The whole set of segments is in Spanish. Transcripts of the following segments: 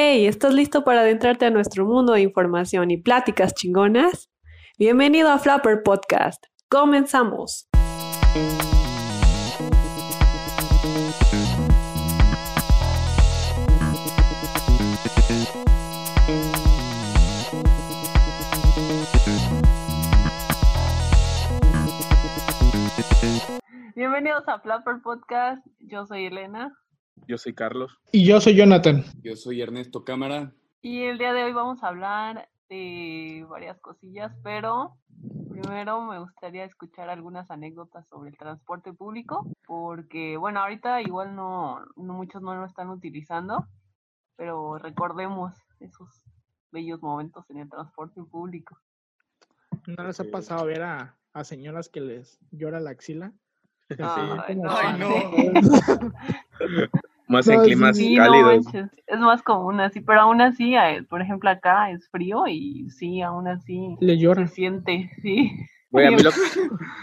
Hey, ¿estás listo para adentrarte a nuestro mundo de información y pláticas chingonas? Bienvenido a Flapper Podcast. Comenzamos. Bienvenidos a Flapper Podcast. Yo soy Elena. Yo soy Carlos. Y yo soy Jonathan. Yo soy Ernesto Cámara. Y el día de hoy vamos a hablar de varias cosillas, pero primero me gustaría escuchar algunas anécdotas sobre el transporte público, porque bueno, ahorita igual no, no muchos no lo están utilizando, pero recordemos esos bellos momentos en el transporte público. ¿No les ha pasado ver a, a señoras que les llora la axila? Como- no, Ay, no. Más No, en climas Sí, cálidos. es más común así, pero aún así, eh, por ejemplo, acá es frío y sí, aún así Le se siente, sí. Güey, a mí lo,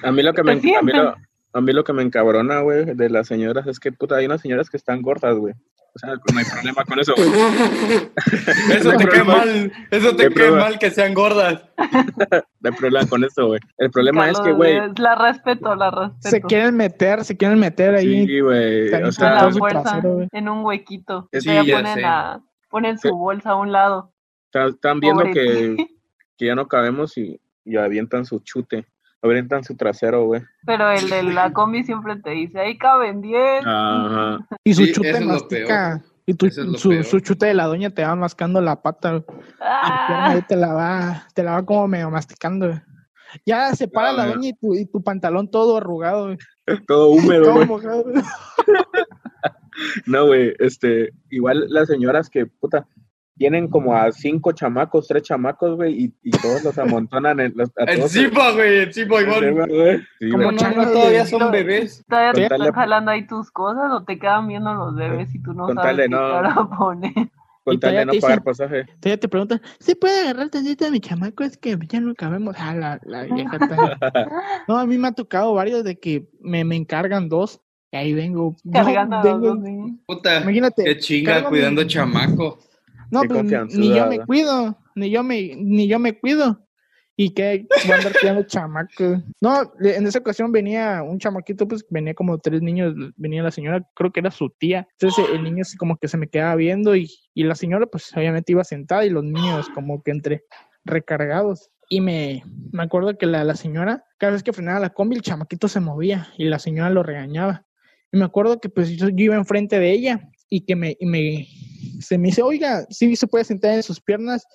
a mí lo que me, a mí lo, sienten. a mí lo que me encabrona, güey, de las señoras es que, puta, hay unas señoras que están gordas, güey. O sea, no hay problema con eso, güey. Eso No te cae problema. mal. Eso te problema. mal que sean gordas. No hay problema con eso, güey. El problema es que, güey, La respeto, la respeto. Se quieren meter, se quieren meter ahí. sí, güey, o sea, la fuerza, trasero, en un huequito. Sí, Ya ya ponen, sé. la- ponen su Sí. bolsa a un lado. está- están viendo Pobre que, ti. que ya no cabemos y, y avientan su chute, avientan su trasero, güey. Pero el de la combi siempre te dice, ahí caben 10. Ajá. Y su Sí, chute mastica. Y tu, es su, chute de la doña te va mascando la pata. Ah, ahí te la va, te la va como medio masticando. güey. Ya se para No, la doña y tu, y tu pantalón todo arrugado. güey. Todo húmedo, Todo mojado. güey. No, güey, este, igual las señoras que, puta, tienen como a cinco chamacos, tres chamacos, güey, y, y todos los amontonan en los, a todos Encima, güey. Encima, igual. Sí, Como No, todavía son bebés. ¿Todavía te Contale- están jalando ahí tus cosas o te quedan viendo los bebés y tú no Contale, sabes qué no. cara poner? Con Y tal de todavía no pagar dicen- pasaje. Entonces te preguntan, ¿se puede agarrar tantito a mi chamaco? Es que ya no cabemos. Ah, la, la vieja está- No, a mí me ha tocado varios de que me, me encargan dos. Y ahí vengo. Cargando vengo- dos. Puta. Imagínate. Qué chinga cuidando mi- chamaco. No, Qué pues ni yo me cuido, ni yo me, ni yo me cuido. Y que a andar cuidando chamacos. No, en esa ocasión venía un chamaquito, pues venía como tres niños, venía la señora, creo que era su tía. Entonces el niño así como que se me quedaba viendo y, y la señora pues obviamente iba sentada y los niños como que entre recargados. Y me, me acuerdo que la, la señora, cada vez que frenaba la combi, el chamaquito se movía y la señora lo regañaba. Y me acuerdo que pues yo, yo iba enfrente de ella y que me, se me dice, oiga, sí se puede sentar en sus piernas.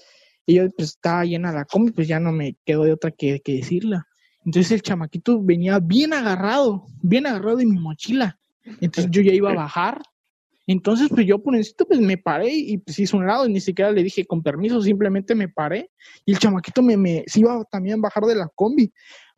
Y yo pues estaba llena la combi, pues ya no me quedó de otra que, que decirla. Entonces el chamaquito venía bien agarrado, bien agarrado de mi mochila. Entonces yo ya iba a bajar. Entonces pues yo por encima pues me paré y pues hice un lado y ni siquiera le dije con permiso, simplemente me paré. Y el chamaquito me, me se iba también a bajar de la combi.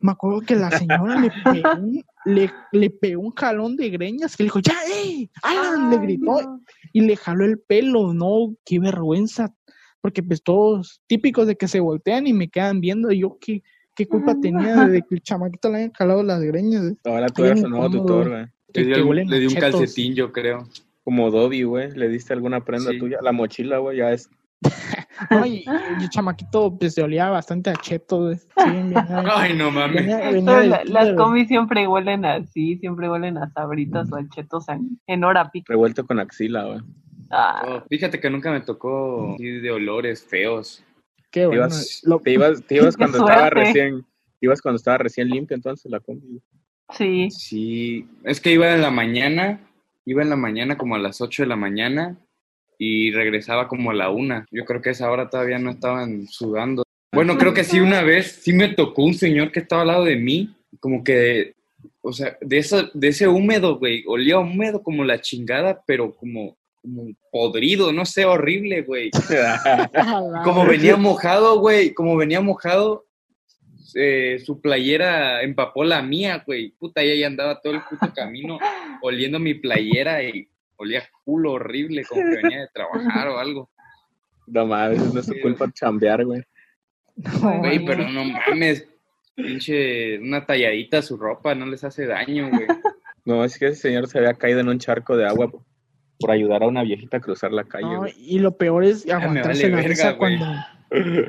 Me acuerdo que la señora le pegó un, le, le pegó un jalón de greñas que le dijo, ya, ¡eh! ¡Alan! le gritó no. y le jaló el pelo, no, qué vergüenza, porque pues todos típicos de que se voltean y me quedan viendo, y yo qué, qué culpa tenía de que el chamaquito le hayan jalado las greñas? Ahora tú eres un nuevo tutor, güey. Le di, huelen le di un calcetín, yo creo. Como Dobby, güey, le diste alguna prenda Sí. tuya. La mochila, güey, ya es. No, y, y el chamaquito pues se olía bastante a cheto, güey. Sí, venía- Ay, no mames. venía- venía la- las güey. combis siempre huelen así, siempre huelen a sabritas o a chetos en, en hora pico. Revuelto con axila, güey. Ah, Oh, fíjate que nunca me tocó así de olores feos. Qué Te bueno. ibas, Lo- te ibas, te ibas cuando estaba recién, ibas cuando estaba recién limpia, entonces la combi. sí. Sí, es que iba en la mañana, iba en la mañana como a las 8 de la mañana y regresaba como a la una. Yo creo que a esa hora todavía no estaban sudando. Bueno, creo que sí una vez, sí me tocó un señor que estaba al lado de mí, como que, o sea, de, esa, de ese húmedo, güey, olía húmedo como la chingada, pero como, como podrido, no sé, horrible, güey. Como venía mojado, güey, como venía mojado, eh, su playera empapó la mía, güey. Puta, y ahí andaba todo el puto camino oliendo mi playera y olía culo horrible, como que venía de trabajar o algo. No mames, no es su culpa chambear, güey. Güey, pero no mames, pinche, una talladita a su ropa no les hace daño, güey. No, es que ese señor se había caído en un charco de agua. po. por ayudar a una viejita a cruzar la calle. No, y lo peor es aguantarse vale la verga, risa cuando.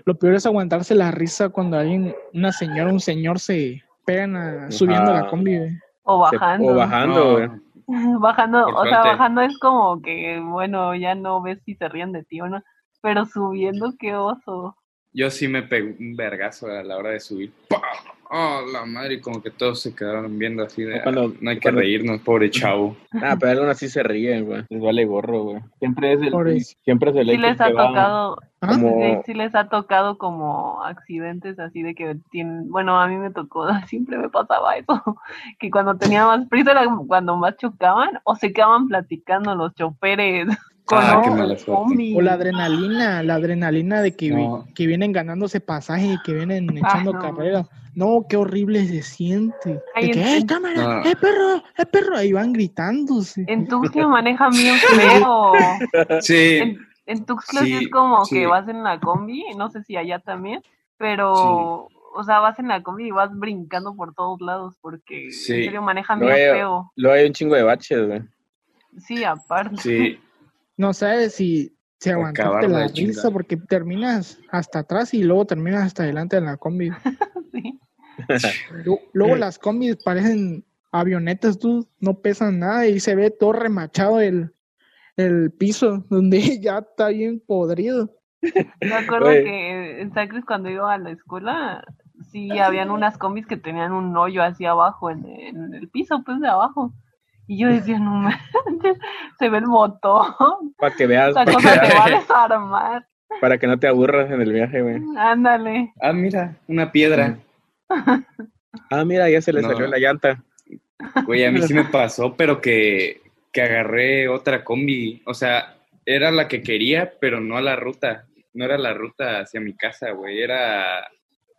Lo peor es aguantarse la risa cuando alguien, una señora, un señor se pegan a- subiendo Ajá. la combi. güey. O Se- bajando. o bajando, No, güey. Bajando, Por o sea, bajando es como que, bueno, ya no ves si se ríen de ti o no. Pero subiendo, qué oso. Yo sí me pegué un vergazo a la hora de subir. ¡Pah! ¡Oh, la madre! Y como que todos se quedaron viendo así de... Cuando- "Ah, no hay que cuando- reírnos, pobre chavo. Ah, pero algunos sí se ríen, güey. Les vale gorro, güey. Siempre es el, siempre es el Sí les ha tocado, como- sí, sí les ha tocado como accidentes así de que tienen, bueno, a mí me tocó, siempre me pasaba eso, que cuando tenía más prisa era cuando más chocaban o se quedaban platicando los choferes Ah, qué los mala suerte. zombies. O la adrenalina, la adrenalina de que, vi- No. que vienen ganándose pasaje y que vienen echando Ah, no. carreras. No, qué horrible se siente. Ay, De que, ¡eh, cámara! No. ¡eh, perro! ¡eh, perro! Ahí van gritándose. En Tuxtla manejan bien feo. Sí, En, en Tuxtla sí, Sí, es como sí. que vas en la combi, no sé si allá también, pero, o sea, vas en la combi y vas brincando por todos lados porque Sí. en serio manejan bien feo. Luego hay un chingo de baches, güey. Sí, aparte. sí. No sabes si, si aguantarte la risa porque terminas hasta atrás y luego terminas hasta adelante en la combi. sí. Lu- Luego las combis parecen avionetas, tú no pesan nada y se ve todo remachado el, el piso, donde ya está bien podrido. Me acuerdo Oye. que en Sacres cuando iba a la escuela, sí habían unas combis que tenían un hoyo así abajo, en, en el piso, pues de abajo. Y yo decía, no manches, se ve el motor, Para que veas, esa para cosa que, te va a desarmar. para que no te aburras en el viaje, güey. Ándale. Ah, mira, una piedra. Ah, mira, ya se le No. salió la llanta. Güey, a mí sí me pasó, pero que, que agarré otra combi. O sea, era la que quería, pero no a la ruta. No era la ruta hacia mi casa, güey. Era.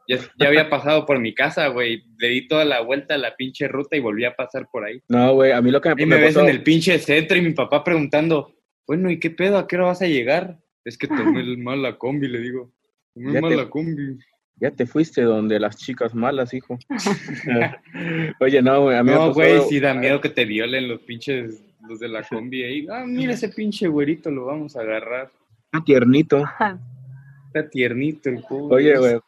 Ya, ya había pasado por mi casa, güey. Le di toda la vuelta a la pinche ruta y volví a pasar por ahí. No, güey, a mí lo que me, Y me ves pasó- en el pinche centro y mi papá preguntando, bueno, ¿y qué pedo? ¿A qué hora vas a llegar? Es que tomé el mal la combi, le digo. Tomé Ya mal te- la combi. Ya te fuiste donde las chicas malas, hijo. Oye, no, güey, a mí me No, pasó- güey, sí da miedo que te violen los pinches, los de la combi ahí. Ah, mira ese pinche güerito, lo vamos a agarrar. Ah, tiernito. Está tiernito el pobre. Oye, güey,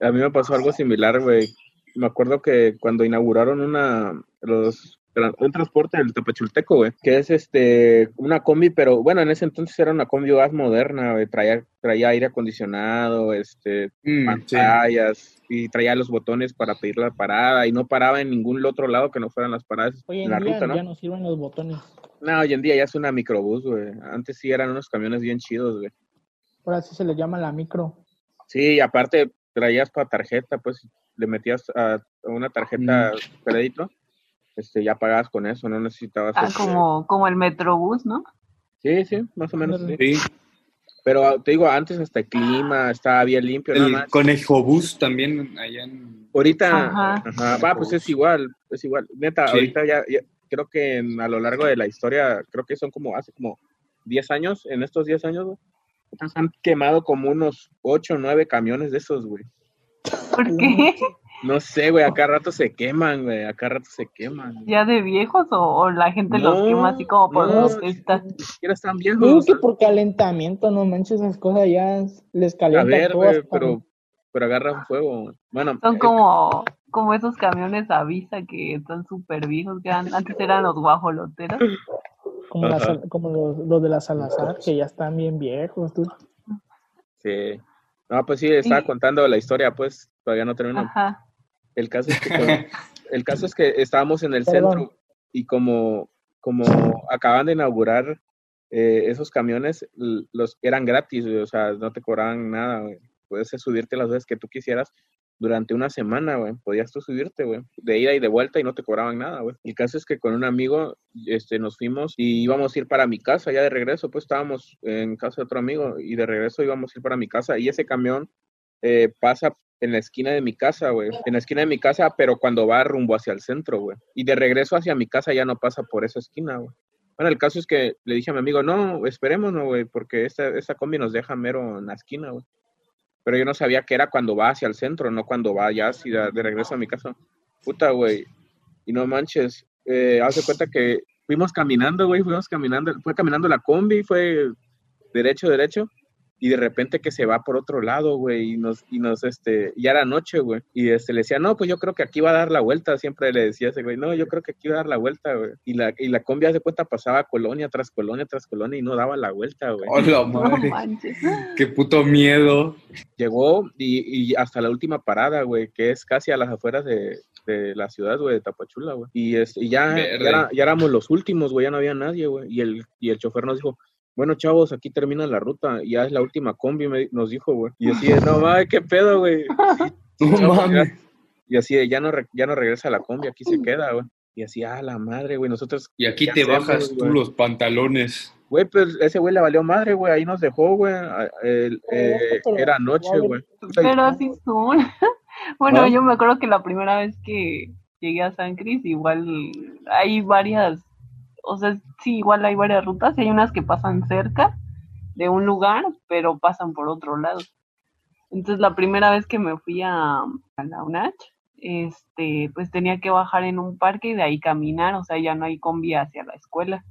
a mí me pasó algo similar, güey. Me acuerdo que cuando inauguraron una, los, un transporte del Tapachulteco, güey, que es este, una combi, pero bueno, en ese entonces era una combi más moderna, güey, traía, traía aire acondicionado, este, Mm, sí. pantallas, y traía los botones para pedir la parada, y no paraba en ningún otro lado que no fueran las paradas Hoy en en la día ruta, ¿no? ya no sirven los botones. No, hoy en día ya es una microbús, güey. Antes sí eran unos camiones bien chidos, güey. Ahora sí se le llama la micro. Sí, y aparte traías para tarjeta, pues le metías a, una tarjeta crédito, este, ya pagabas con eso, no necesitabas. Ah, este- como, como el Metrobús, ¿no? Sí, sí, más o menos. sí. Sí, Pero ah, te digo, antes hasta el clima estaba bien limpio, nada el más. Conejobús también allá en... Ahorita, Ajá. ajá, va, pues es igual, es igual. Neta, Sí. ahorita ya, ya- creo que en- a lo largo de la historia, creo que son como hace como 10 años, en estos 10 años, güey, han quemado como unos 8 o 9 camiones de esos, güey. ¿Por qué? No sé, güey, acá rato se queman, güey, acá rato se queman. ¿Ya de viejos o, o la gente los quema así como por no, protesta? Ni siquiera están Digo viejos. que por calentamiento, no manches, esas cosas ya les A calienta ver, todo güey, pero, pero agarran fuego. güey. Bueno, Son eh, como, como esos camiones Avisa que están súper viejos, que eran- antes eran los guajoloteros. como, las- Ajá. como los, los de la Salazar, que ya están bien viejos. Tú. sí. No, pues sí, estaba Sí. contando la historia, pues todavía no termino. Ajá. El caso es que, con- el caso es que estábamos en el Perdón. centro y como, como acaban de inaugurar eh, esos camiones, los eran gratis, o sea, no te cobraban nada. Puedes subirte las veces que tú quisieras durante una semana, güey. Podías tú subirte, güey, de ida y de vuelta y no te cobraban nada, güey. El caso es que con un amigo este, nos fuimos y íbamos a ir para mi casa, ya de regreso, pues estábamos en casa de otro amigo y de regreso íbamos a ir para mi casa y ese camión eh, pasa en la esquina de mi casa, güey. En la esquina de mi casa, pero cuando va rumbo hacia el centro, güey. Y de regreso hacia mi casa ya no pasa por esa esquina, güey. Bueno, el caso es que le dije a mi amigo, no, esperémonos, güey, porque esta, esta combi nos deja mero en la esquina, güey. Pero yo no sabía que era cuando va hacia el centro, no cuando va ya así de, regreso a mi casa. Puta, güey. Y no manches, eh, haz de cuenta que fuimos caminando, güey, fuimos caminando, fue caminando la combi, fue derecho, derecho, y de repente que se va por otro lado, güey, y nos, y nos, este, ya era noche, güey, y este, le decía, no, pues yo creo que aquí va a dar la vuelta, siempre le decía ese güey, no, yo creo que aquí va a dar la vuelta, güey, y la, y la combi de cuenta pasaba colonia tras colonia tras colonia y no daba la vuelta, güey. Hola, No madre. manches. Qué puto miedo. Llegó y, y hasta la última parada, güey, que es casi a las afueras de, de la ciudad, güey, de Tapachula, güey, y, este, y ya, ya éramos los últimos, güey, ya no había nadie, güey, y el, y el chofer nos dijo, bueno, chavos, aquí termina la ruta, y ya es la última combi, me- nos dijo, güey. Y así de, no mames, qué pedo, güey. No Chavos, mames. Y así de, ya no, re- ya no regresa la combi, aquí se queda, güey. Y así, ah, la madre, güey, nosotros, Y aquí ¿Qué te hacemos, bajas tú güey? los pantalones. güey, pues ese güey le valió madre, güey, ahí nos dejó, güey. el- eh, era noche, güey. Pero así son. Bueno, ¿Ah? yo me acuerdo que la primera vez que llegué a San Cris, igual hay varias, o sea, sí, igual hay varias rutas, y hay unas que pasan cerca de un lugar, pero pasan por otro lado. Entonces, la primera vez que me fui a, la UNACH, este, pues tenía que bajar en un parque y de ahí caminar, o sea, ya no hay combi hacia la escuela.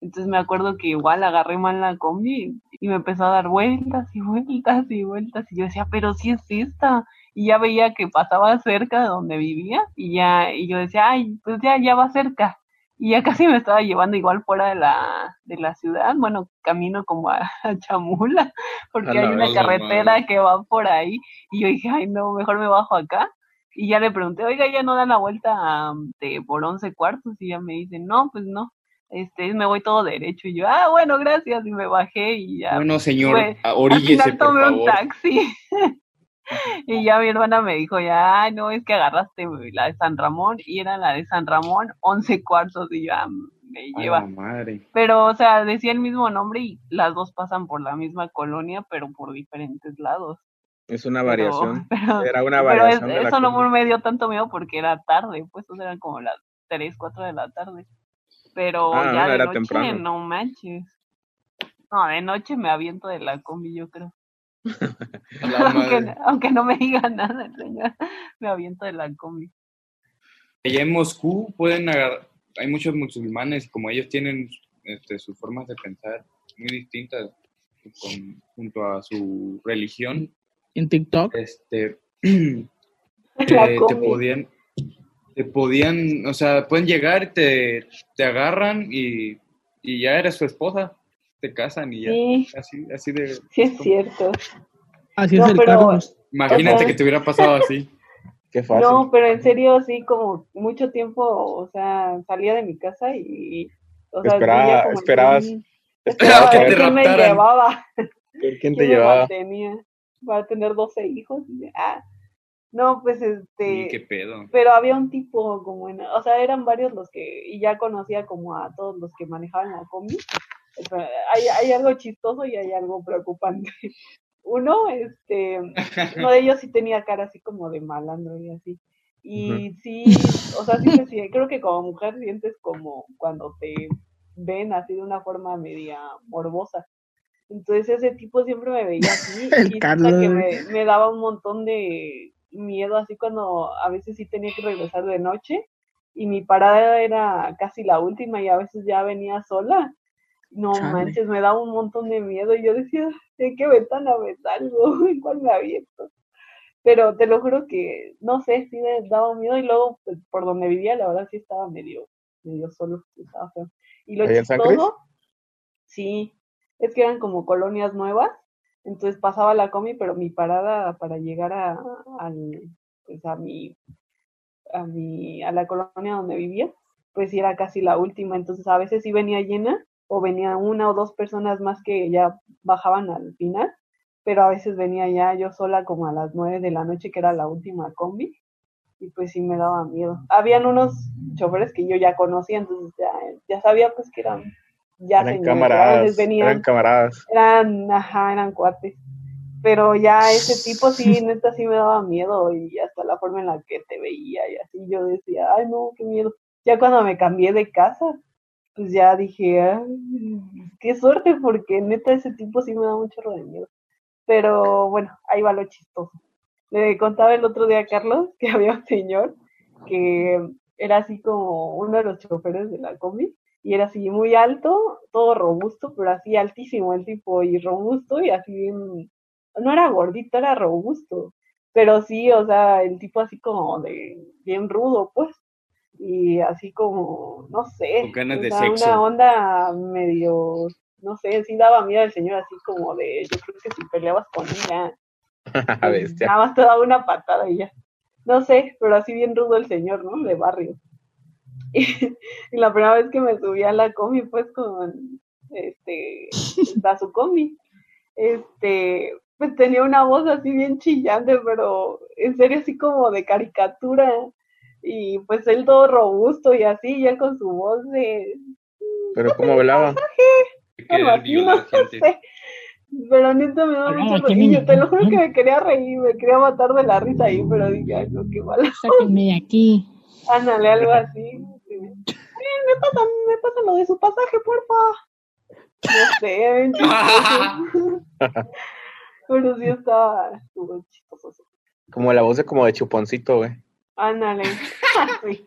Entonces me acuerdo que igual agarré mal la combi y me empezó a dar vueltas y vueltas y vueltas y yo decía, pero si es esta. Y ya veía que pasaba cerca de donde vivía y ya, y yo decía, ay, pues ya, ya va cerca. Y ya casi me estaba llevando igual fuera de la, de la ciudad, bueno, camino como a, a Chamula, porque A hay una carretera madre. que va por ahí. Y yo dije, ay, no, mejor me bajo acá. Y ya le pregunté, oiga, ya no da la vuelta de, por once cuartos. Y ya me dice, no, pues no, este, me voy todo derecho. Y yo, ah, bueno, gracias. Y me bajé y ya. Bueno, señor, Al oríllese, final por tomé un favor. taxi. y ya mi hermana me dijo, ya, "Ay, no, es que agarraste la de San Ramón y era la de San Ramón, once cuartos y ya me lleva. madre. Pero, o sea, decía el mismo nombre y las dos pasan por la misma colonia, pero por diferentes lados. Es una Pero- variación. Pero, Era una pero es- variación la eso no me dio tanto miedo porque era tarde, pues o sea, eran como las 3, 4 de la tarde. Pero Ah, ya de era noche, temprano. no manches. No, de noche me aviento de la combi, yo creo. Aunque, no me diga nada el señor, me aviento de la combi. Allá en Moscú pueden agarrar, hay muchos musulmanes, como ellos tienen este, sus formas de pensar muy distintas con- junto a su religión, En TikTok. este, te, podían, te podían, o sea, pueden llegar, te, te agarran y, y ya eres su esposa, te casan y ya, Sí, así, así de, sí es cierto. Así No, es el pero- Carlos. imagínate Ajá. que te hubiera pasado así. Qué fácil. No, pero en serio, sí, como mucho tiempo, o sea, salía de mi casa y, o sea, Esperaba- como esperabas- un- Esperaba que te quién me llevaba. ¿Quién ¿Quién te me llevaba? mantenía para tener 12 hijos? Y, ah, no, pues este, qué pedo. pero había un tipo como en, o sea, eran varios los que, y ya conocía como a todos los que manejaban la combi. Hay, hay algo chistoso y hay algo preocupante. Uno, este, uno de ellos sí tenía cara así como de malandro y así. Y sí, o sea, sí, siente- creo que como mujer sientes como cuando te ven así de una forma media morbosa. Entonces ese tipo siempre me veía así El y que me, me daba un montón de miedo así cuando a veces sí tenía que regresar de noche y mi parada era casi la última y a veces ya venía sola. No Chale. manches, me daba un montón de miedo y yo decía, ¿en qué ventana me salgo? ¿En cuál me aviento? Pero te lo juro que, no sé, sí me daba miedo y luego pues, por donde vivía la verdad sí estaba medio, medio solo, estaba feo. Y lo ¿Ahí en San chistoso, sí, es que eran como colonias nuevas, entonces pasaba la comi, pero mi parada para llegar a, al, pues a mi, a mi, a la colonia donde vivía, pues era casi la última, entonces a veces sí venía llena o venía una o dos personas más que ya bajaban al final, pero a veces venía ya yo sola como a las nueve de la noche, que era la última combi, y pues sí me daba miedo. Habían unos choferes que yo ya conocía, entonces ya, ya sabía pues que eran ya Eran señores, camaradas. venían, Eran camaradas. eran, ajá, eran cuates. Pero ya ese tipo sí, neta sí me daba miedo y hasta la forma en la que te veía y así yo decía, ay no, qué miedo. Ya cuando me cambié de casa, pues ya dije, qué suerte porque neta ese tipo sí me da mucho de miedo. Pero bueno, ahí va lo chistoso. Le contaba el otro día a Carlos que había un señor que era así como uno de los choferes de la combi y era así muy alto, todo robusto, pero así altísimo el tipo y robusto y así bien, no era gordito, era robusto, pero sí, o sea, el tipo así como de bien rudo, pues, y así como, no sé, Con ganas o de sea, sexo. una onda medio, no sé, sí daba miedo al señor así como de, yo creo que si peleabas con él ya, A bestia. nada más te daba una patada y ya. No sé, pero así bien rudo el señor, ¿no? De barrio. Y, y la primera vez que me subí a la combi, pues con, este, a su combi, este, pues tenía una voz así bien chillante, pero en serio así como de caricatura. Y pues él todo robusto y así, ya con su voz de, Pero ¿cómo que algo así, no sé. Pero neta me daba mucho ¿qué reír. me- Te lo juro que me quería reír, me quería matar de la risa ahí, pero dije, ay, no, qué mal. Sáquenme de aquí. Ándale, algo así. sí. Me pasa, me pasa lo de su pasaje, porfa. No sé. Pero sí estaba, chistoso. Como la voz de como de chuponcito, güey. Ándale. Sí.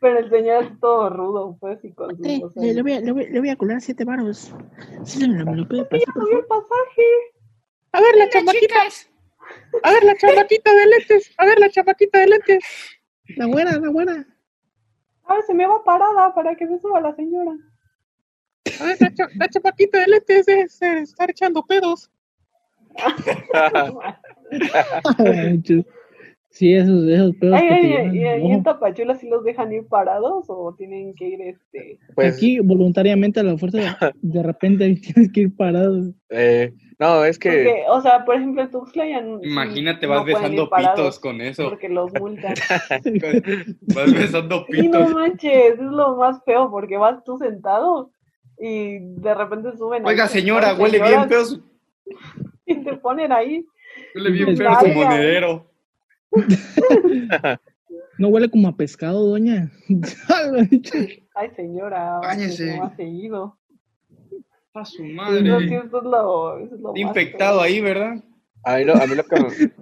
Pero el señor es todo rudo, pues, y con Eh, voz le, voy a, le, voy, le voy a colar siete varos. Sí, me lo, me lo puede pasar, por favor. el pasaje. A ver, la chamaquita. A ver, la chamaquita de lentes. A ver, la chamaquita de lentes. La buena, la buena. A ver, se me va parada para que se suba la señora. A ver, la, cha- la chamaquita de lentes es, es estar echando pedos. sí, esos, esos pedos Ay, que ay, te ay, llenan y, en. Tapachula sí los dejan ir parados o tienen que ir este Pues, Aquí voluntariamente a la fuerza de repente tienes que ir parado. eh, no, es que porque, o sea, por ejemplo, en Tuxtla ya Imagínate, vas besando parados pitos con eso. porque los multan. Vas besando Y no pitos. manches, es lo más feo porque vas tú sentado y de repente suben Oiga, señora, huele bien feo. Y te ponen ahí. Huele bien feo su monedero. No huele como a pescado, doña. Ay, señora, Báñese. ¿cómo ha seguido? A su No, sí, madre. eso es lo, eso es lo más Infectado ahí, ¿verdad? a mí lo, a mí lo que, me-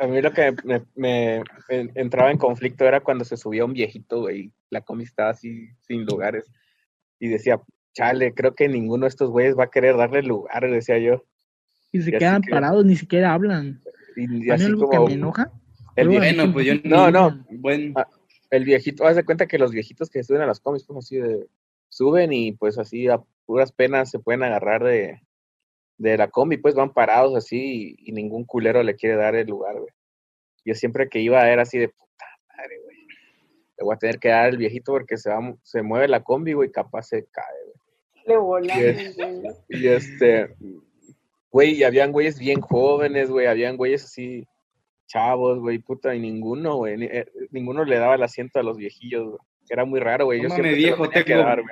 a mí lo que me, me- en- entraba en conflicto era cuando se subía un viejito, güey. La combi estaba así sin lugares. Y decía, chale, creo que ninguno de estos güeyes va a querer darle lugar, decía yo. y se quedan que- parados, ni siquiera hablan. Y, y así algo que me enoja. El, Bueno, que pues yo No, no. Buen. Ah, el viejito, haz de cuenta que los viejitos que suben a las combis, pues así de, suben y pues así a puras penas se pueden agarrar de, de la combi, pues van parados así y, y ningún culero le quiere dar el lugar, güey. Yo siempre que iba era así de puta madre, güey. Le voy a tener que dar el viejito porque se va, se mueve la combi, güey, capaz se cae, güey. Le volan. Yes. Y este, güey, y habían güeyes bien jóvenes, güey, habían güeyes así chavos, güey, puta, y ninguno, güey, ni- eh, ninguno le daba el asiento a los viejillos, güey. Era muy raro, güey. No Yo mames, viejo, que tengo- dar.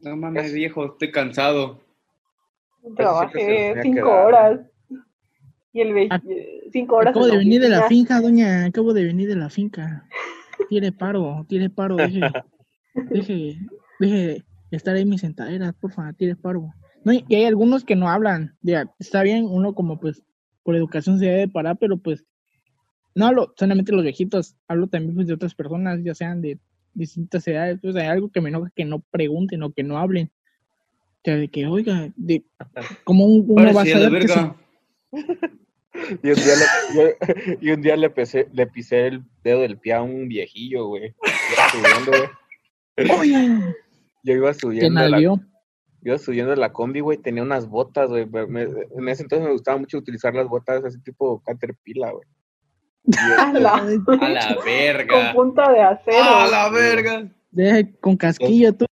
No mames, Es- viejo, estoy cansado. Trabajé cinco horas. Y el ve- Ac- cinco horas. Acabo de venir de la finca, doña. Acabo de venir de la finca. Tiene paro, tiene paro. Deje, deje, deje de estar ahí en mi sentadera, porfa, tiene paro. No, y y hay algunos que no hablan. Ya, está bien, uno como pues por educación se debe parar, pero pues no hablo solamente de los viejitos, hablo también pues de otras personas, ya sean de distintas edades. Pues hay algo que me enoja que no pregunten o que no hablen. O sea, de que, oiga, de, como un, uno va a Parecía de saber que se- verga. Y un día, le, yo- y un día le, pisé, le pisé el dedo del pie a un viejillo, güey. Iba subiendo, güey. Oye, Yo iba subiendo la, nalgueó. iba subiendo la combi, güey, tenía unas botas, güey. En ese entonces me gustaba mucho utilizar las botas así tipo Caterpillar, güey. A la, A la con verga. punta de acero. A la verga. Deje con casquillo tú.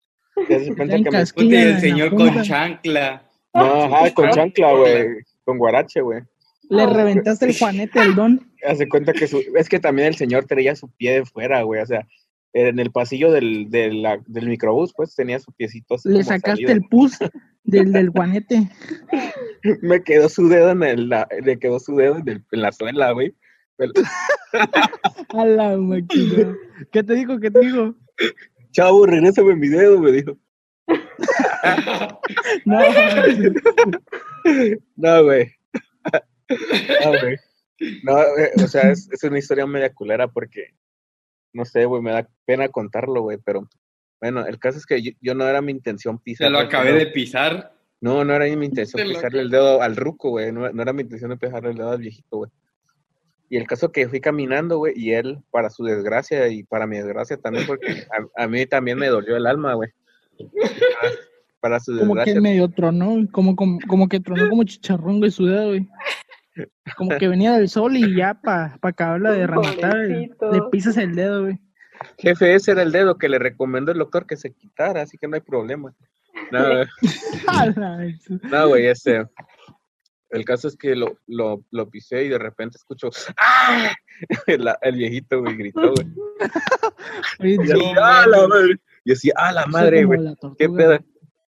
En que me, el señor con chancla. No, ajá, con chancla, güey. Con guarache, güey. Le Ah. reventaste el juanete al don. Hace cuenta que su, es que también el señor traía su pie de fuera, güey. O sea, en el pasillo del, de la- del microbús, pues tenía su piecito así Le sacaste salido. el pus del, del juanete. Me quedó su dedo en el, la- le quedó su dedo en, el- en la suela, güey. A la máquina. ¿Qué te dijo? ¿Qué te dijo? Chavo, regrésame mi dedo, me dijo. No, No, güey. No, güey. No, eh, o sea, es, es una historia media culera porque, no sé, güey, me da pena contarlo, güey, pero Bueno, el caso es que yo, yo no era mi intención pisar. Se lo acabé de pisar. No, no era mi intención Te pisarle el dedo al ruco, güey. No, no era mi intención de pisarle el dedo al viejito, güey. Y el caso que fui caminando, güey, y él, para su desgracia y para mi desgracia también, porque a, a mí también me dolió el alma, güey. Para, para su Como que desgracia. medio tronó, como, como, como que tronó como chicharrón, güey, su dedo, güey. Como que venía del sol y ya para pa acabarla de rematar, le pisas el dedo, güey. Jefe, ese era el dedo que le recomendó el doctor que se quitara, así que no hay problema. No, güey. No, güey, este. El caso es que lo, lo, lo pisé y de repente escucho ¡Ah! El, el viejito, güey, gritó, güey. Y ¡ah, la madre! Y así, ¡ah, la madre, güey! ¿Qué pedo?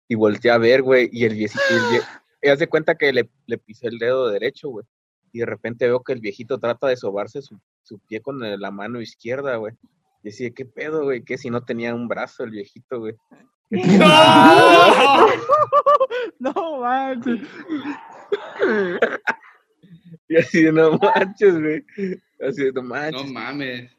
Y volteé a ver, güey, y el viejito, y el vie- y haz de cuenta que le, le pisé el dedo derecho, güey. Y de repente veo que el viejito trata de sobarse su, su pie con la mano izquierda, güey. Y decía, ¿qué pedo, güey? Que si no tenía un brazo el viejito, güey. ¡No! No, manches. Y así, de, no manches, güey. Así, de, no No manches. mames.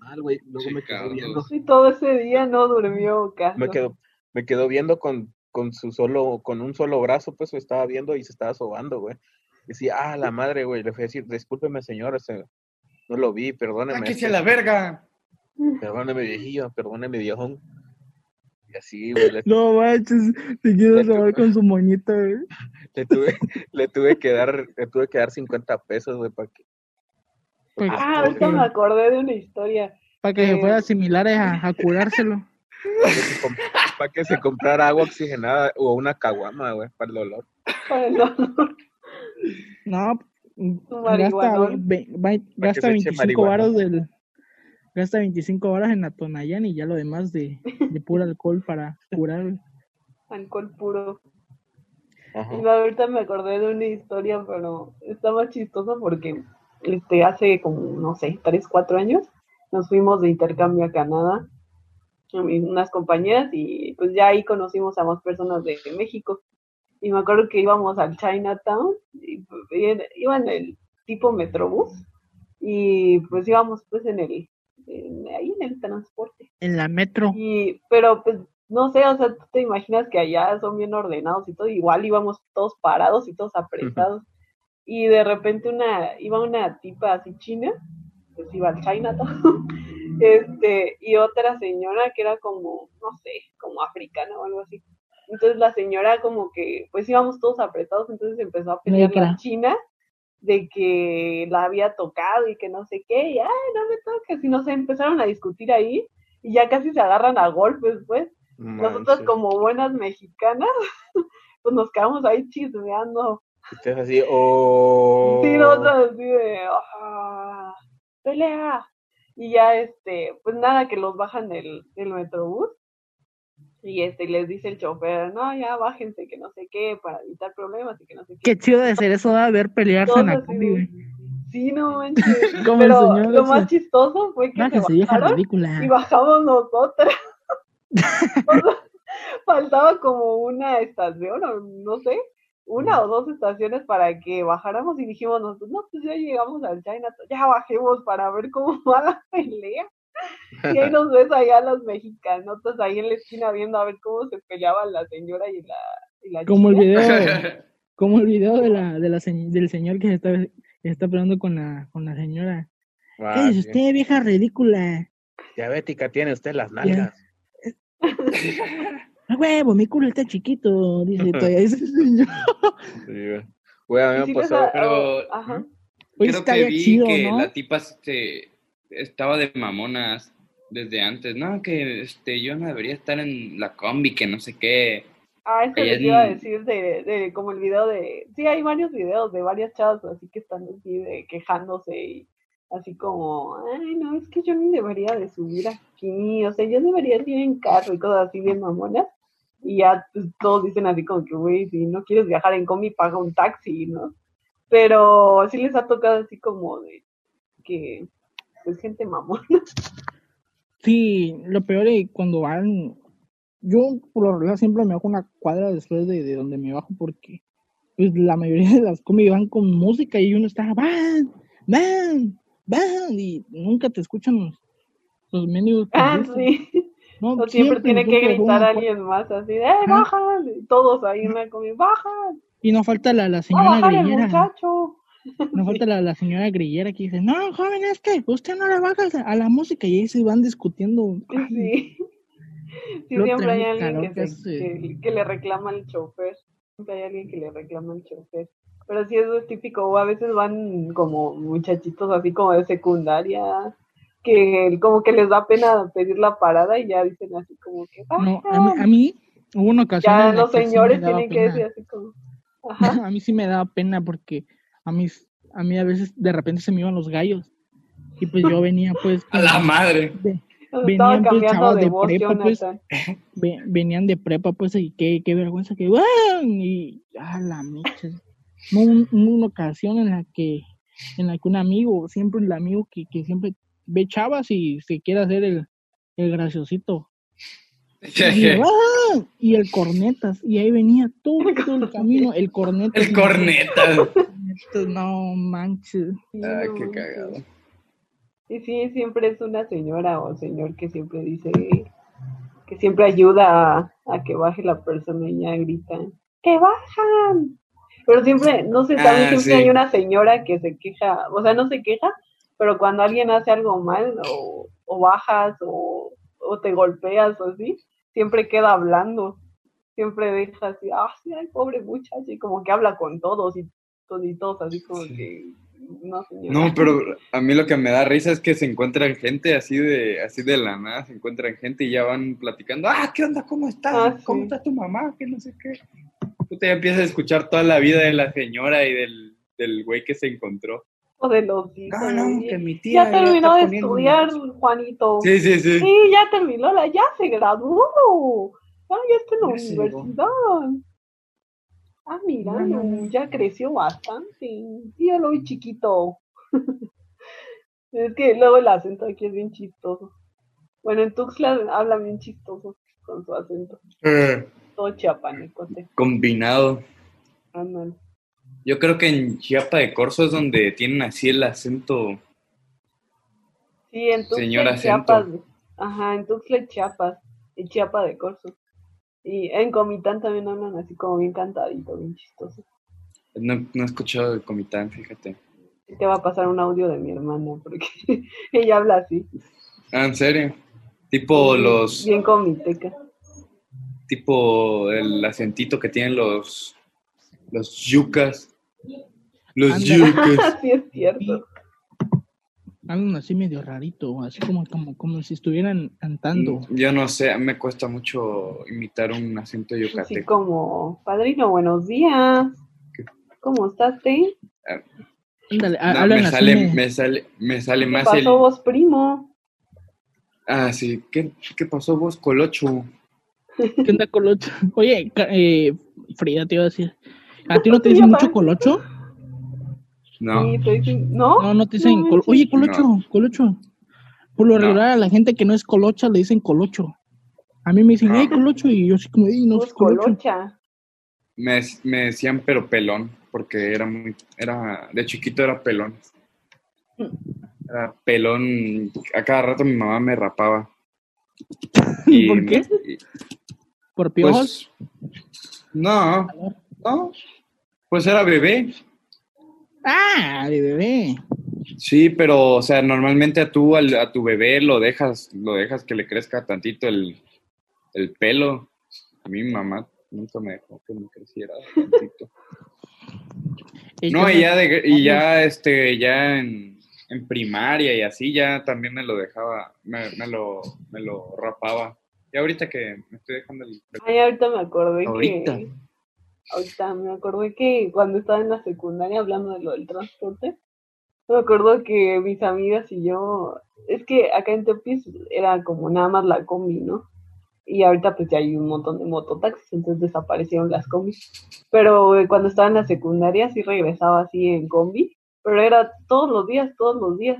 mal, güey. Luego me quedó viendo. Y todo ese día no durmió, Carlos. Me quedó, me quedó viendo con, con su solo, con un solo brazo, pues lo estaba viendo y se estaba sobando, güey. Decía, ah, la madre, güey. Le fui a decir, discúlpeme, señor, no lo vi, perdóneme. ¡Sáquese a la verga! Perdóneme, viejillo, perdóneme, viejón. Así, güey, le, No manches, te quiero saber con su moñito, güey. le tuve, le tuve que dar, le tuve que dar 50 pesos, güey, para que. Pues, Ah, ahorita me acordé de una historia. Para que se Eh. fuera similar a, a curárselo. Para que, se para que se comprara agua oxigenada o una caguama, güey, para el dolor. Para el dolor. No, gasta, ve- gasta se eche 25 marihuana. varos del... Gasta 25 varas en la Tonayán y ya lo demás de, de puro alcohol para curar. Alcohol puro. Ajá. Y ahorita me acordé de una historia, pero está más chistosa porque este, hace como, no sé, tres, cuatro años nos fuimos de intercambio a Canadá, unas compañeras, y pues ya ahí conocimos a más personas de México. Y me acuerdo que íbamos al Chinatown, y, pues, y iba en el tipo Metrobús, y pues íbamos pues en el, en- ahí en el transporte. En la metro. Y, pero pues, no sé, o sea, tú te imaginas que allá son bien ordenados y todo, igual íbamos todos parados y todos apretados. Y de repente una, iba una tipa así china, pues iba al Chinatown, este, y otra señora que era como, no sé, como africana o algo así. Entonces la señora como que, pues íbamos todos apretados, entonces empezó a pelear la china de que la había tocado y que no sé qué, y ay, no me toques, y no sé, empezaron a discutir ahí, y ya casi se agarran a golpes, pues. Nosotros como buenas mexicanas, pues nos quedamos ahí chismeando. Ustedes así, oh. Sí, nosotros así de, "Ah, pelea. Y ya, este, pues nada, que los bajan del, del metrobús. Y este, les dice el chofer, no, ya bájense, que no sé qué, para evitar problemas y que no sé qué. Qué chido de ser eso, de ver pelearse en la combi. Sí, no manches. Como Pero señor lo más chistoso fue que se bajaron y bajamos nosotras. O sea, faltaba como una estación, o no sé, una o dos estaciones para que bajáramos y dijimos nosotros, no, pues ya llegamos al Chinatown, ya bajemos para ver cómo va la pelea. Y ahí nos ves allá las mexicanotas ahí en la esquina viendo a ver cómo se peleaban la señora y la, y la Como el video, como el video de la, de la del señor que se está, que está peleando con la, con la señora. Ah, ¿Qué dice sí. usted, vieja ridícula? Diabética tiene usted las nalgas. Ah, huevo, mi culo está chiquito, dice todavía ese señor. Sí, güey. Güey, a mí Y me sí les pasó. ha- Pero- ajá. Oye, Creo que vi chido, que ¿no? la tipa se, estaba de mamonas desde antes. No, que este, yo no debería estar en la combi, que no sé qué. Ah, eso les es iba a decir de, de como el video de, sí, hay varios videos de varias chavas así que están así de quejándose y así como, ay, no, es que yo ni debería de subir aquí, o sea, yo debería ir en carro y cosas así bien mamonas. Y ya pues, todos dicen así como que, güey, si no quieres viajar en combi, paga un taxi, ¿no? Pero sí les ha tocado así como de que, pues, gente mamona. Sí, lo peor es cuando van. Yo, por lo regular, siempre me bajo una cuadra después de, de donde me bajo porque pues, la mayoría de las combi van con música y uno está, van, van, van, y nunca te escuchan los, los menús. Ah, sí. No, O siempre tiene que gritar a alguien más, así de, ¡eh, bajan! Y todos ahí en la comida, ¡bajan! Y no falta la, la ¡Va a señora grillera. muchacho! No falta la, la señora grillera que dice, no, joven, es que usted no le baja a la música. Y ahí se van discutiendo. Sí. Siempre hay alguien que, que se- hace. que, que le reclama al chofer. Siempre hay alguien que le reclama al chofer. Pero sí, eso es típico. O a veces van como muchachitos así como de secundaria, que como que les da pena pedir la parada y ya dicen así como que No, a mí, "Bajan". a mí hubo una ocasión. Ya los sí señores tienen que decir así como, ajá, A mí sí me daba pena porque a mí, a mí a veces de repente se me iban los gallos. Y pues yo venía pues... A la madre. de- Venían, pues, de de voz, prepa, pues. Ve- venían de prepa pues y qué, qué vergüenza que... Y a la mecha. No, un- una ocasión en la que en la que un amigo, siempre el amigo que, que siempre ve chavas y se quiere hacer el, el graciosito. Y, ¡ah! y el cornetas, y ahí venía todo, todo el camino, el cornetas. El corneta. Cornetas, No manches. Ah, no qué cagado. Y sí, siempre es una señora o señor que siempre dice que siempre ayuda a, a que baje la persona y ya gritan, ¡que bajan! Pero siempre, no sé, también Ah, siempre sí. hay una señora que se queja, o sea, no se queja, pero cuando alguien hace algo mal o, o bajas o, o te golpeas o así, siempre queda hablando. Siempre deja así, ah, sí, ay, pobre muchacho, y como que habla con todos y toditos, así como Sí. que, no. No, pero a mí lo que me da risa es que se encuentran gente así de así de la nada, se encuentran gente y ya van platicando, ah, ¿qué onda? ¿Cómo estás? Ah, ¿Cómo sí. está tu mamá? Que no sé qué. Tú te empiezas a escuchar toda la vida de la señora y del, del güey que se encontró. O de los hijos. Ah, no, que mi tía ya terminó de estudiar, Juanito. Sí, sí, sí. Sí, ya terminó, la, ya se graduó. Ah, ya está en la Ya graduó. Ah, mira, No, no, no. ya creció bastante. Sí, yo lo vi chiquito. es que luego el acento aquí es bien chistoso. Bueno, en Tuxtla hablan bien chistoso con su acento. Eh, Todo chiapanecote. combinado. Ándale. Yo creo que en Chiapa de Corzo es donde tienen así el acento. Sí, en Tuxtla Señor y acento. Chiapas. Ajá, en Tuxtla y Chiapas. Y Chiapa de Corzo. Y en Comitán también hablan así como bien cantadito, bien chistoso. No, no he escuchado de Comitán, fíjate. Te va a pasar un audio de mi hermana porque ella habla así. Ah, ¿en serio? Tipo los, Bien comiteca. tipo el acentito que tienen los, los yucas. Los Ándale. yucas. sí, es cierto. Hablan así medio rarito, así como, como, como si estuvieran cantando. Yo no sé, me cuesta mucho imitar un acento Así yucateco. como, padrino, buenos días. ¿Cómo estás, te? Ándale, ha- No, hablan me así. sale, me- me sale, me sale ¿Qué más pasó el. vos, primo? Ah, sí. ¿Qué, qué pasó vos, Colocho? ¿Qué onda, Colocho? Oye, eh, Frida, te iba a decir. ¿A ti no te dicen mucho Colocho? No. Sí, te dicen- ¿No? No, no te dicen. No col-. Oye, Colocho, Colocho. Por lo No. regular, a la gente que no es Colocha le dicen Colocho. A mí me dicen, No. hey, Colocho, y yo así como, "Ey, no Vos es Colocho. colocha. Me, me decían pero pelón, porque era muy, era, de chiquito era pelón. Era pelón, a cada rato mi mamá me rapaba. ¿Y por qué? y- ¿Por piojos? pues, no, no, pues era bebé. Ah, de bebé. Sí, pero, o sea, normalmente a tú, al- a tu bebé lo dejas, lo dejas que le crezca tantito el, el pelo. A mi mamá nunca me dejó que me creciera tantito. ¿Y No, y ya, de, y ya, este, ya en, en primaria y así, ya también me lo dejaba, me, me lo, me lo rapaba. Y ahorita que me estoy dejando el... Ay, ahorita me acordé Ahorita. que. Ahorita me acordé que cuando estaba en la secundaria hablando de lo del transporte, me acuerdo que mis amigas y yo. Es que acá en Tepis era como nada más la combi, ¿no? Y ahorita pues ya hay un montón de mototaxis, entonces desaparecieron las combis. Pero eh, cuando estaba en la secundaria sí regresaba así en combi, pero era todos los días, todos los días.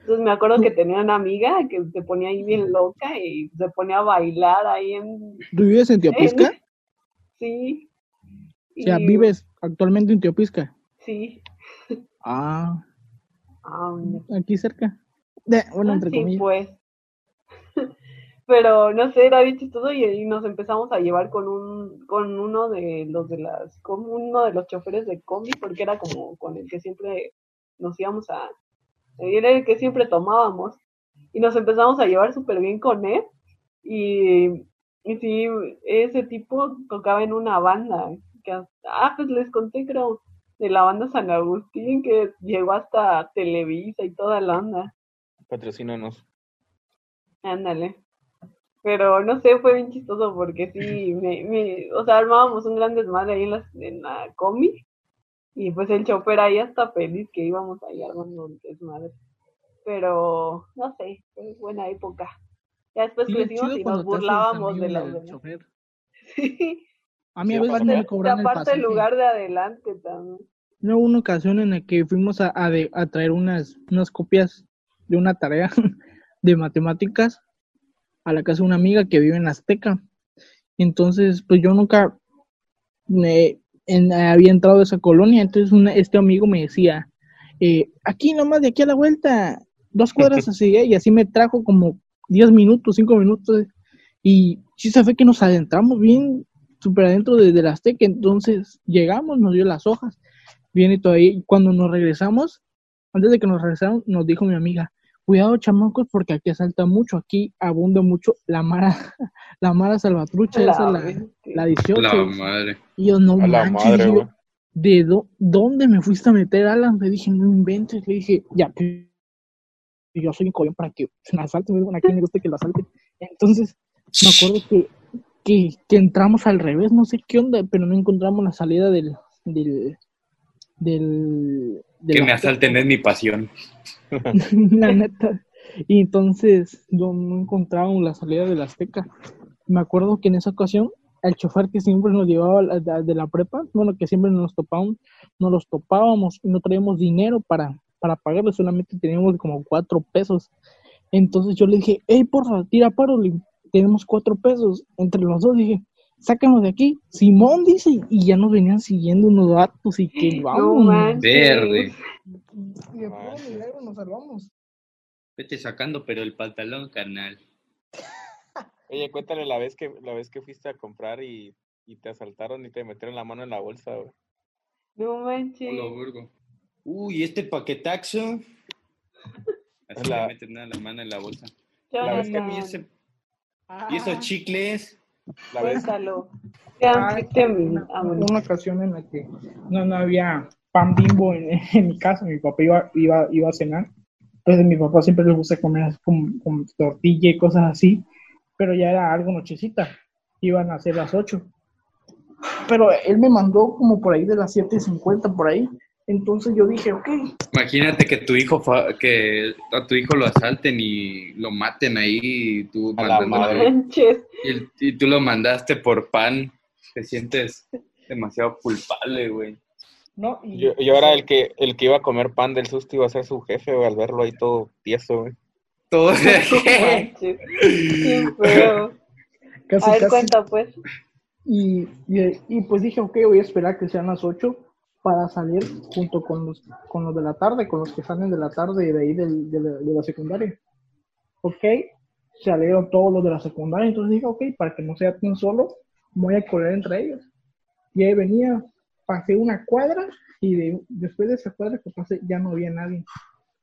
Entonces me acuerdo que tenía una amiga que se ponía ahí bien loca y se ponía a bailar ahí en... ¿Tú vives en Teopisca? Sí. O sea, Y- vives actualmente en Teopisca. Sí. Ah, Ah, bueno. aquí cerca. De- bueno, Ah, entre sí, comillas. pues. Pero no sé, era bien chistoso y, y nos empezamos a llevar con un, con uno de los de las, con uno de los choferes de combi, porque era como con el que siempre nos íbamos a, era el que siempre tomábamos. Y nos empezamos a llevar súper bien con él. Y, y sí, ese tipo tocaba en una banda. Que, ah, pues les conté, creo, de la banda San Agustín, que llegó hasta Televisa y toda la onda. Patrocínanos. Ándale. Pero no sé, fue bien chistoso porque sí, me, me, o sea, armábamos un gran desmadre ahí en la, en la combi y pues el chofer ahí hasta feliz que íbamos ahí armando un desmadre. Pero no sé, fue buena época. Ya después Sí, crecimos y nos burlábamos de los del demás. chofer. Sí, A mí Sí, a veces me cobran el pasaje. lugar de adelante también. No, hubo una ocasión en la que fuimos a, a, de- a traer unas, unas copias de una tarea de matemáticas a la casa de una amiga que vive en Azteca. Entonces, pues yo nunca me, en- había entrado a esa colonia. Entonces, una- este amigo me decía, eh, aquí nomás de aquí a la vuelta, dos cuadras así, ¿eh? y así me trajo como 10 minutos, 5 minutos. Y sí se fue que nos adentramos bien, súper adentro de, de la Azteca. Entonces, llegamos, nos dio las hojas. Viene todavía, y cuando nos regresamos, antes de que nos regresáramos, nos dijo mi amiga, cuidado chamacos, porque aquí asalta mucho, aquí abunda mucho la mara, la mara salvatrucha, esa, la, la 18. La madre. Y yo, no A la manches, madre, yo, güey. ¿de dó- dónde me fuiste a meter, Alan? Le dije, no inventes, le dije, ya, pues, yo soy un collón para que me asalten, me a quién le gusta que lo asalten. Entonces, me acuerdo que, que, que entramos al revés, no sé qué onda, pero no encontramos la salida del, del, del, de Que me asalten es mi pasión. la neta. Y entonces no, no encontrábamos la salida de la Azteca. Me acuerdo que en esa ocasión el chofer que siempre nos llevaba de, la prepa, bueno, que siempre nos topábamos, nos los topábamos y no traíamos dinero para, para pagarle, solamente teníamos como cuatro pesos. Entonces yo le dije, hey, porfa, tira paro, tenemos cuatro pesos. Entre los dos dije, sácanos de aquí. Simón dice, y ya nos venían siguiendo unos datos y que No vamos. manches. Verde. y de puro milagro nos salvamos. Vete sacando, pero el pantalón, carnal. Oye, cuéntale la vez que la vez que fuiste a comprar y, y te asaltaron y te metieron la mano en la bolsa, güey. No manches. Hola, Burgo. Uy, este paquetaxo. Así La- le meten nada la mano en la bolsa. la vez que Chama, Y, ese- y esos chicles. La vez, Cuéntalo. Ah, una, ah, una ocasión en la que no, no había pan bimbo en, en mi casa, mi papá iba, iba, iba a cenar. Entonces mi papá siempre le gusta comer con, con tortilla y cosas así, pero ya era algo nochecita, iban a ser las 8. Pero él me mandó como por ahí de las 7.50 por ahí, entonces yo dije, ok, Imagínate que tu hijo fa- que a tu hijo lo asalten y lo maten ahí y tú A la mandándolo- madre. y, el- y tú lo mandaste por pan. Te sientes demasiado culpable, güey. ¿no? Y, yo, yo era el que el que iba a comer pan del susto iba a ser su jefe, güey, al verlo ahí todo tieso, güey. Todo. Qué feo. casi, A ver, casi. cuenta pues. Y, y, y, pues dije, ok, voy a esperar que sean las 8 para salir junto con los, con los de la tarde, con los que salen de la tarde de ahí del- de, la, de la secundaria. Ok, salieron todos los de la secundaria, entonces dije, ok, para que no sea tan solo, voy a correr entre ellos. Y ahí venía, pasé una cuadra y de- después de esa cuadra que pasé ya no había nadie.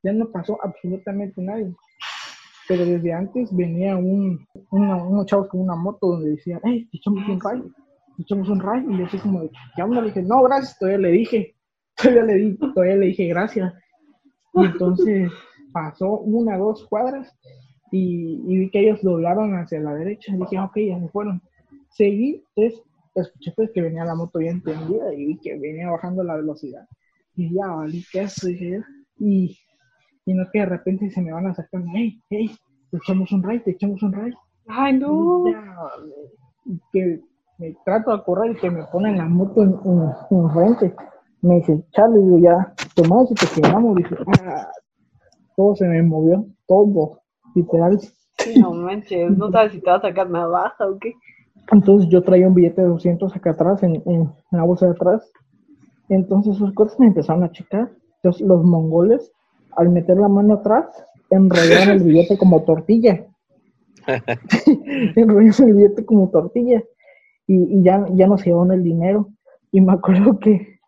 Ya no pasó absolutamente nadie. Pero desde antes venía un, una, unos chavos con una moto donde decían, hey, echamos un te echamos un ray. Y yo así como, ¿qué onda? Le dije, no, gracias, todavía le dije, todavía le, di, todavía le dije gracias. Y entonces pasó una, dos cuadras y, y vi que ellos doblaron hacia la derecha. Y dije, ok, ya se fueron. Seguí, entonces escuché pues que venía la moto bien tendida y vi que venía bajando la velocidad. Y ya, valí que eso, dije. Y, y no es que de repente se me van acercando, hey, hey, te echamos un ray, te echamos un ray. Ay, no. Ya, que me trato de correr y que me ponen la moto en, en, en frente. Me dice, chale, digo, ya, tomás y te quemamos. Dice, ah, todo se me movió, todo, literal. Sí, no manches. No sabes si te va a sacar navaja o qué. Entonces yo traía un billete de 200 acá atrás, en, en la bolsa de atrás. Entonces sus cosas me empezaron a checar. Entonces los mongoles, al meter la mano atrás, enrollaron el billete como tortilla. enrollamos el billete como tortilla y, y ya, ya nos llevaron el dinero. Y me acuerdo que,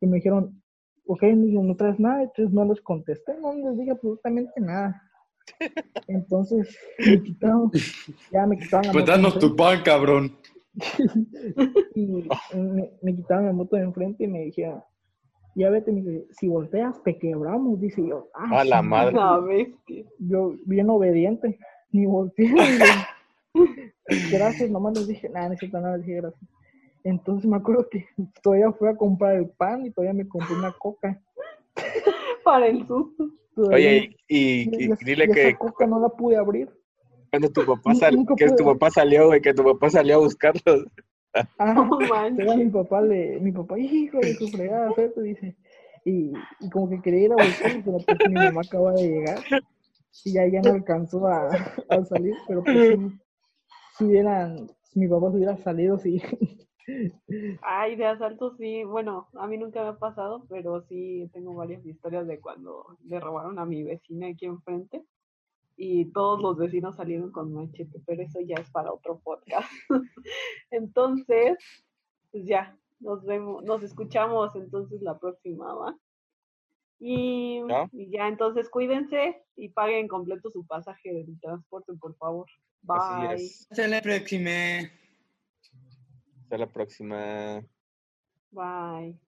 que me dijeron, ok, niño, no traes nada, entonces no les contesté, no les dije absolutamente nada. Entonces, me quitaron, ya me quitaron la Pues moto de danos tu pan, cabrón. y me, me quitaron la moto de enfrente y me dijeron, ya vete, me dice, si volteas te quebramos, dice yo. Ah, A la madre. Yo, bien obediente, ni volteé. Gracias, nomás les dije, nada, no cierto, nada, les dije gracias. Entonces me acuerdo que todavía fui a comprar el pan y todavía me compré una coca. Para el susto. Todavía- Oye, y, y- y- y y- dile y esa que coca no la pude abrir. cuando tu papá sal, que tu papá salió, güey, que tu papá salió a buscarlos. Ah, manches. mi papá le, mi papá, hijo de su fregada, Feto", dice, y, y como que quería ir a buscarlo, pero pues mi mamá acaba de llegar y ya, ya no alcanzó a, a salir, pero pues si hubieran, si mi papá hubiera salido, sí. Ay, de asalto sí, bueno, a mí nunca me ha pasado, pero sí tengo varias historias de cuando le robaron a mi vecina aquí enfrente y todos los vecinos salieron con machete, pero eso ya es para otro podcast. Entonces, pues ya, nos vemos, nos escuchamos entonces la próxima, ¿va? Y, ¿Ya? y ya, entonces cuídense y paguen completo su pasaje del transporte, por favor. Bye. Así es. Hasta la próxima. Hasta la próxima. Bye.